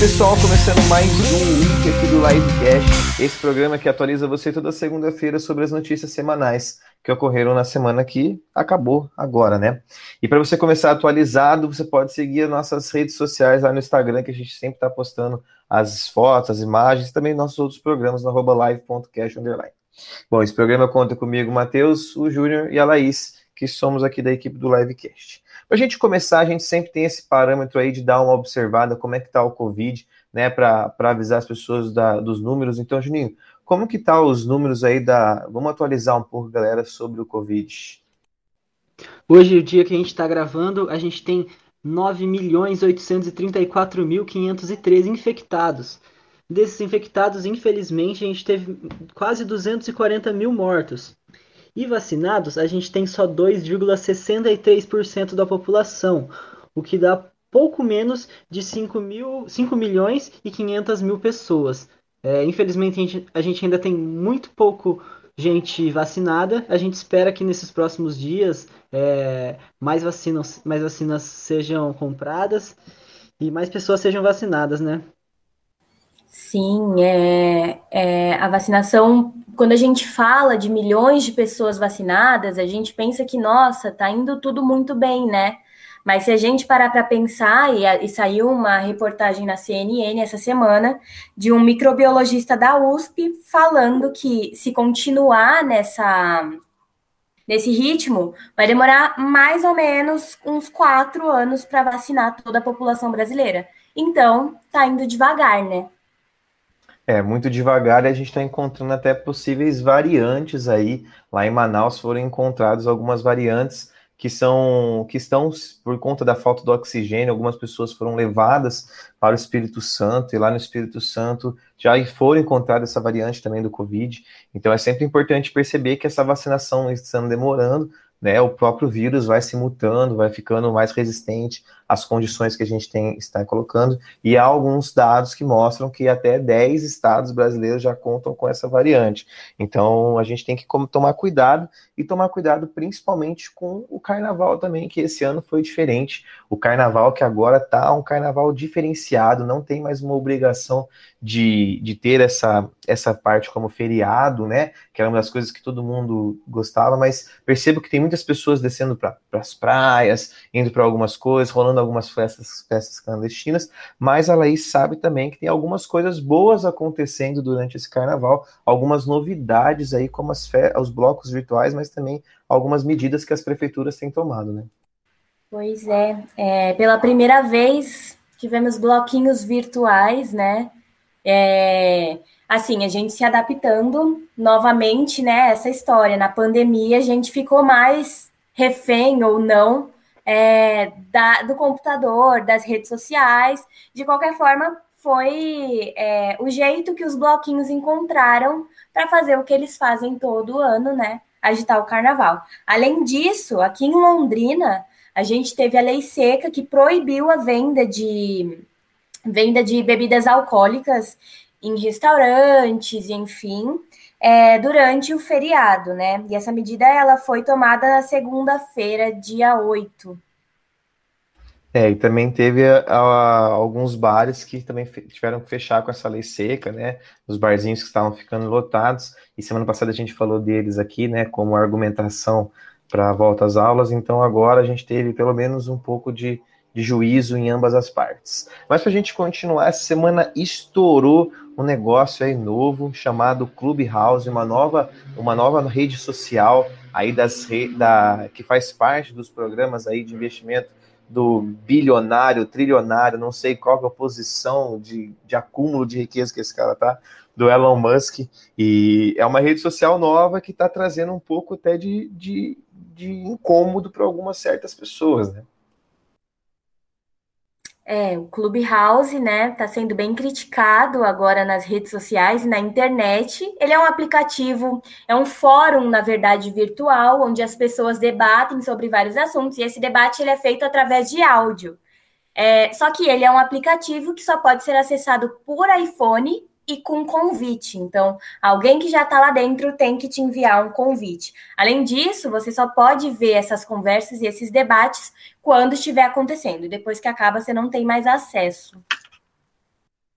pessoal, começando mais um week aqui do Livecast, esse programa que atualiza você toda segunda-feira sobre as notícias semanais que ocorreram na semana que acabou agora, né? E para você começar atualizado, você pode seguir as nossas redes sociais lá no Instagram, que a gente sempre está postando as fotos, as imagens, também nossos outros programas no live.cast Bom, esse programa conta comigo, Matheus, o Júnior e a Laís, que somos aqui da equipe do Livecast. Para a gente começar, a gente sempre tem esse parâmetro aí de dar uma observada como é que está o Covid, né, para avisar as pessoas da, dos números. Então, Juninho, como que tá os números aí da... Vamos atualizar um pouco, galera, sobre o Covid. Hoje, o dia que a gente está gravando, a gente tem 9.834.513 infectados. Desses infectados, infelizmente, a gente teve quase 240 mil mortos. E vacinados, a gente tem só 2,63% da população, o que dá pouco menos de 5, mil, 5 milhões e 500 mil pessoas. É, infelizmente, a gente, a gente ainda tem muito pouco gente vacinada. A gente espera que nesses próximos dias é, mais, vacinas, mais vacinas sejam compradas e mais pessoas sejam vacinadas, né? Sim, é, é, a vacinação, quando a gente fala de milhões de pessoas vacinadas, a gente pensa que, nossa, tá indo tudo muito bem, né? Mas se a gente parar para pensar, e, e, saiu uma reportagem na CNN essa semana, de um microbiologista da USP falando que se continuar nessa, nesse ritmo, vai demorar mais ou menos uns quatro anos para vacinar toda a população brasileira. Então, tá indo devagar, né? É, muito devagar e a gente está encontrando até possíveis variantes aí. Lá em Manaus foram encontradas algumas variantes que são que estão por conta da falta do oxigênio, algumas pessoas foram levadas para o Espírito Santo e lá no Espírito Santo já foram encontradas essa variante também do Covid. Então é sempre importante perceber que essa vacinação está demorando, né? O próprio vírus vai se mutando, vai ficando mais resistente as condições que a gente tem, está colocando, e há alguns dados que mostram que até 10 estados brasileiros já contam com essa variante. Então, a gente tem que tomar cuidado, e tomar cuidado principalmente com o carnaval também, que esse ano foi diferente. O carnaval que agora está um carnaval diferenciado, não tem mais uma obrigação de, de ter essa, essa parte como feriado, né? Que era uma das coisas que todo mundo gostava, mas percebo que tem muitas pessoas descendo para as praias, indo para algumas coisas, rolando algumas festas, festas clandestinas, mas a Laís sabe também que tem algumas coisas boas acontecendo durante esse carnaval, algumas novidades aí, como as os blocos virtuais, mas também algumas medidas que as prefeituras têm tomado, né? Pois é, é pela primeira vez tivemos bloquinhos virtuais, né? É, assim, a gente se adaptando novamente, né? Essa história. Na pandemia, a gente ficou mais refém ou não é, da, do computador, das redes sociais. De qualquer forma, foi é, o jeito que os bloquinhos encontraram para fazer o que eles fazem todo ano, né? Agitar o carnaval. Além disso, aqui em Londrina, a gente teve a lei seca que proibiu a venda de venda de bebidas alcoólicas em restaurantes, enfim, é, durante o feriado, né? E essa medida ela foi tomada na segunda-feira, dia 8. É, e também teve a, a, alguns bares que também tiveram que fechar com essa lei seca, né? Os barzinhos que estavam ficando lotados. E semana passada a gente falou deles aqui, né? Como argumentação para a volta às aulas. Então agora a gente teve pelo menos um pouco de, de juízo em ambas as partes. Mas para a gente continuar, essa semana estourou um negócio aí novo chamado Clubhouse, uma nova, uma nova rede social aí das da, que faz parte dos programas aí de investimento do bilionário, trilionário, não sei qual é a posição de, de acúmulo de riqueza que esse cara tá, do Elon Musk, e é uma rede social nova que está trazendo um pouco até de, de, de incômodo para algumas certas pessoas, né? É, o Clubhouse, né, está sendo bem criticado agora nas redes sociais e na internet. Ele é um aplicativo, é um fórum, na verdade, virtual, onde as pessoas debatem sobre vários assuntos, e esse debate ele é feito através de áudio. É, só que ele é um aplicativo que só pode ser acessado por iPhone e com convite. Então, alguém que já está lá dentro tem que te enviar um convite. Além disso, você só pode ver essas conversas e esses debates quando estiver acontecendo. Depois que acaba, você não tem mais acesso.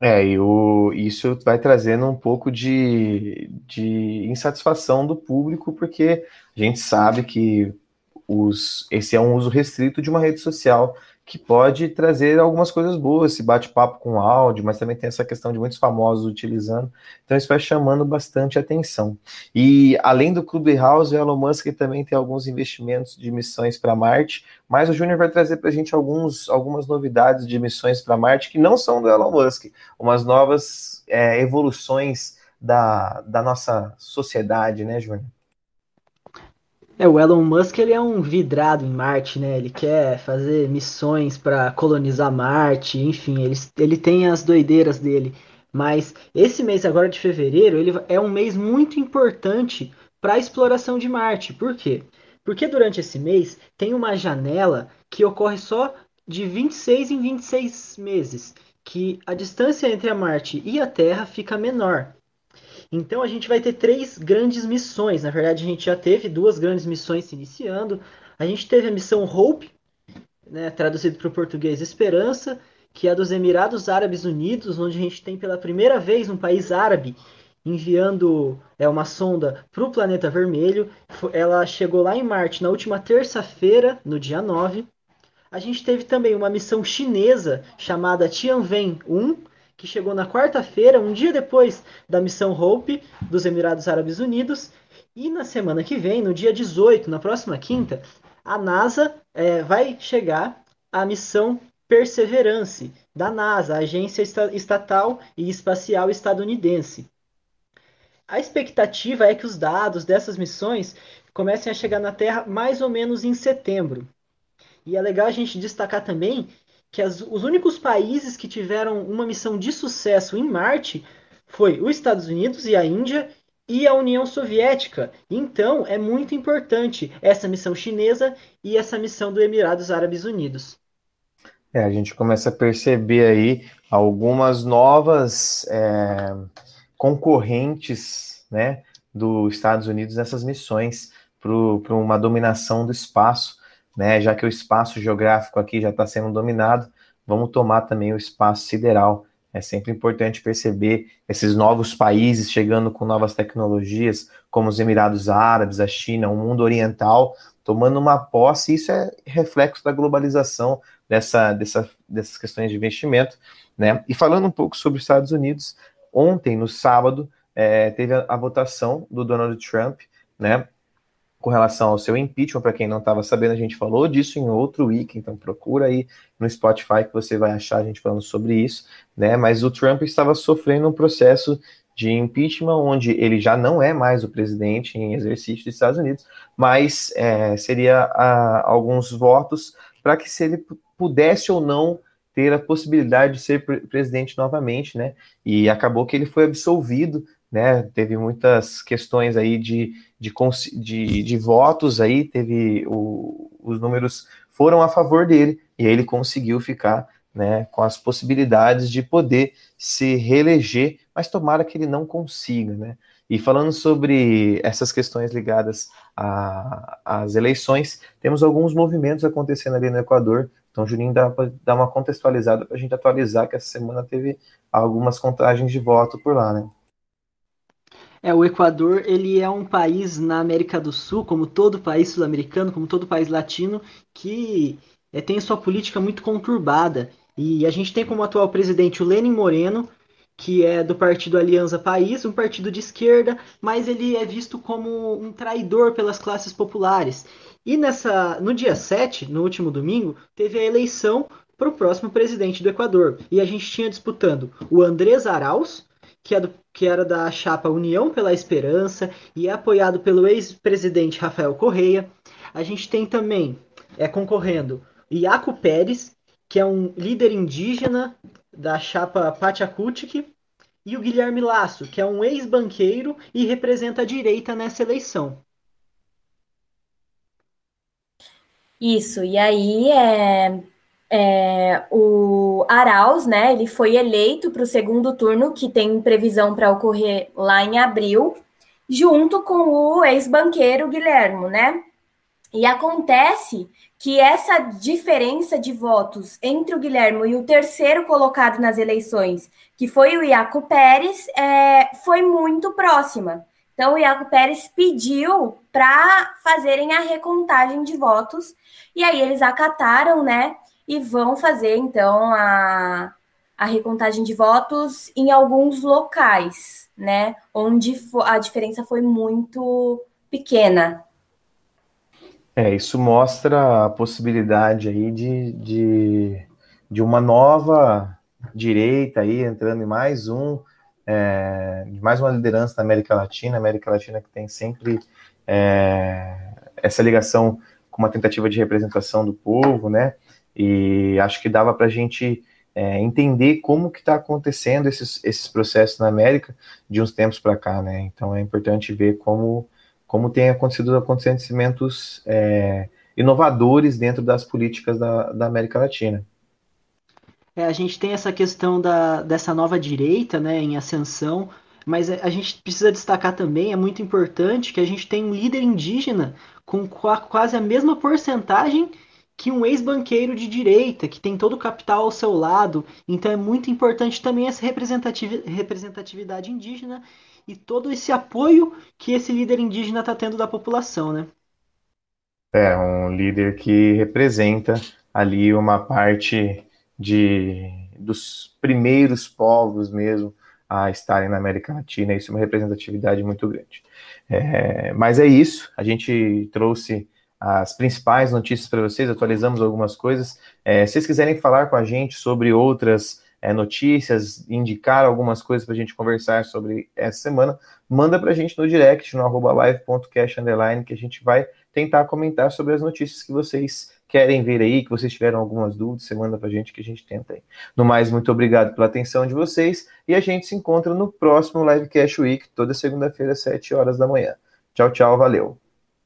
É, e o, isso vai trazendo um pouco de, de insatisfação do público, porque a gente sabe que os, esse é um uso restrito de uma rede social que pode trazer algumas coisas boas, esse bate-papo com áudio, mas também tem essa questão de muitos famosos utilizando. Então isso vai chamando bastante atenção. E além do Clubhouse, o Elon Musk também tem alguns investimentos de missões para Marte, mas o Júnior vai trazer para a gente alguns, algumas novidades de missões para Marte que não são do Elon Musk, umas novas é, evoluções da, da nossa sociedade, né, Júnior? É, o Elon Musk ele é um vidrado em Marte, né? Ele quer fazer missões para colonizar Marte, enfim, ele, ele tem as doideiras dele. Mas esse mês agora de fevereiro, ele é um mês muito importante para a exploração de Marte. Por quê? Porque durante esse mês tem uma janela que ocorre só de 26 em 26 meses, que a distância entre a Marte e a Terra fica menor. Então a gente vai ter três grandes missões. Na verdade, a gente já teve duas grandes missões se iniciando. A gente teve a missão Hope, né, traduzido para o português Esperança, que é dos Emirados Árabes Unidos, onde a gente tem pela primeira vez um país árabe enviando é, uma sonda para o planeta vermelho. Ela chegou lá em Marte na última terça-feira, no dia 9. A gente teve também uma missão chinesa chamada Tianwen 1, que chegou na quarta-feira, um dia depois da missão Hope dos Emirados Árabes Unidos. E na semana que vem, no dia 18, na próxima quinta, a NASA é, vai chegar a missão Perseverance da NASA, a agência estatal e espacial estadunidense. A expectativa é que os dados dessas missões comecem a chegar na Terra mais ou menos em setembro. E é legal a gente destacar também que as, os únicos países que tiveram uma missão de sucesso em Marte foi os Estados Unidos e a Índia e a União Soviética. Então, é muito importante essa missão chinesa e essa missão do Emirados Árabes Unidos. É, a gente começa a perceber aí algumas novas é, concorrentes, né, dos Estados Unidos nessas missões para uma dominação do espaço né? Já que o espaço geográfico aqui já está sendo dominado, vamos tomar também o espaço sideral. É sempre importante perceber esses novos países chegando com novas tecnologias, como os Emirados Árabes, a China, o mundo oriental, tomando uma posse. Isso é reflexo da globalização dessa, dessa, dessas questões de investimento. Né? E falando um pouco sobre os Estados Unidos, ontem, no sábado, é, teve a, a, votação do Donald Trump, né? Com relação ao seu impeachment, para quem não estava sabendo, a gente falou disso em outro wiki, então procura aí no Spotify que você vai achar a gente falando sobre isso, né? Mas o Trump estava sofrendo um processo de impeachment, onde ele já não é mais o presidente em exercício dos Estados Unidos, mas é, seria a, alguns votos para que se ele pudesse ou não ter a possibilidade de ser presidente novamente, né? E acabou que ele foi absolvido né? Teve muitas questões aí de, de, de, de votos aí, teve o, os números foram a favor dele e ele conseguiu ficar né, com as possibilidades de poder se reeleger, mas tomara que ele não consiga, né? E falando sobre essas questões ligadas às eleições, temos alguns movimentos acontecendo ali no Equador. Então, Juninho, dá uma contextualizada para a gente atualizar que essa semana teve algumas contagens de voto por lá, né? É, o Equador, ele é um país na América do Sul, como todo país sul-americano, como todo país latino, que é, tem sua política muito conturbada. E a gente tem como atual presidente o Lenin Moreno, que é do partido Aliança País, um partido de esquerda, mas ele é visto como um traidor pelas classes populares. E nessa, no dia 7, no último domingo, teve a eleição para o próximo presidente do Equador. E a gente tinha disputando o Andrés Arauz, que, é do, que era da chapa União pela Esperança e é apoiado pelo ex-presidente Rafael Correia. A gente tem também, é concorrendo, Iaco Pérez, que é um líder indígena da chapa Pachacutic, e o Guilherme Lasso, que é um ex-banqueiro e representa a direita nessa eleição. Isso, e aí é, é, o Arauz, né, ele foi eleito para o segundo turno, que tem previsão para ocorrer lá em abril, junto com o ex-banqueiro Guilhermo, né? E acontece que essa diferença de votos entre o Guilherme e o terceiro colocado nas eleições, que foi o Iaco Pérez, é, foi muito próxima. Então, o Iaco Pérez pediu para fazerem a recontagem de votos, e aí eles acataram, né? E vão fazer, então, a, a recontagem de votos em alguns locais, né? Onde a diferença foi muito pequena. É, isso mostra a possibilidade aí de, de, de uma nova direita aí entrando em mais um é, mais uma liderança na América Latina, América Latina que tem sempre é, essa ligação com uma tentativa de representação do povo, né? E acho que dava para a gente é, entender como que está acontecendo esses, esses processos na América de uns tempos para cá, né? Então é importante ver como, como tem acontecido acontecimentos é, inovadores dentro das políticas da, da América Latina. É, a gente tem essa questão da, dessa nova direita né, em ascensão, mas a gente precisa destacar também, é muito importante, que a gente tem um líder indígena com quase a mesma porcentagem que um ex-banqueiro de direita, que tem todo o capital ao seu lado. Então é muito importante também essa representatividade indígena e todo esse apoio que esse líder indígena está tendo da população, né? É, um líder que representa ali uma parte de dos primeiros povos mesmo a estarem na América Latina, isso é uma representatividade muito grande. É, mas é isso, a gente trouxe as principais notícias para vocês, atualizamos algumas coisas. É, se vocês quiserem falar com a gente sobre outras é, notícias, indicar algumas coisas para a gente conversar sobre essa semana, manda para a gente no direct, no arroba live.cash que a gente vai tentar comentar sobre as notícias que vocês querem ver aí, que vocês tiveram algumas dúvidas, você manda para a gente que a gente tenta aí. No mais, muito obrigado pela atenção de vocês e a gente se encontra no próximo Livecast Week, toda segunda-feira, às 7 horas da manhã. Tchau, tchau, valeu.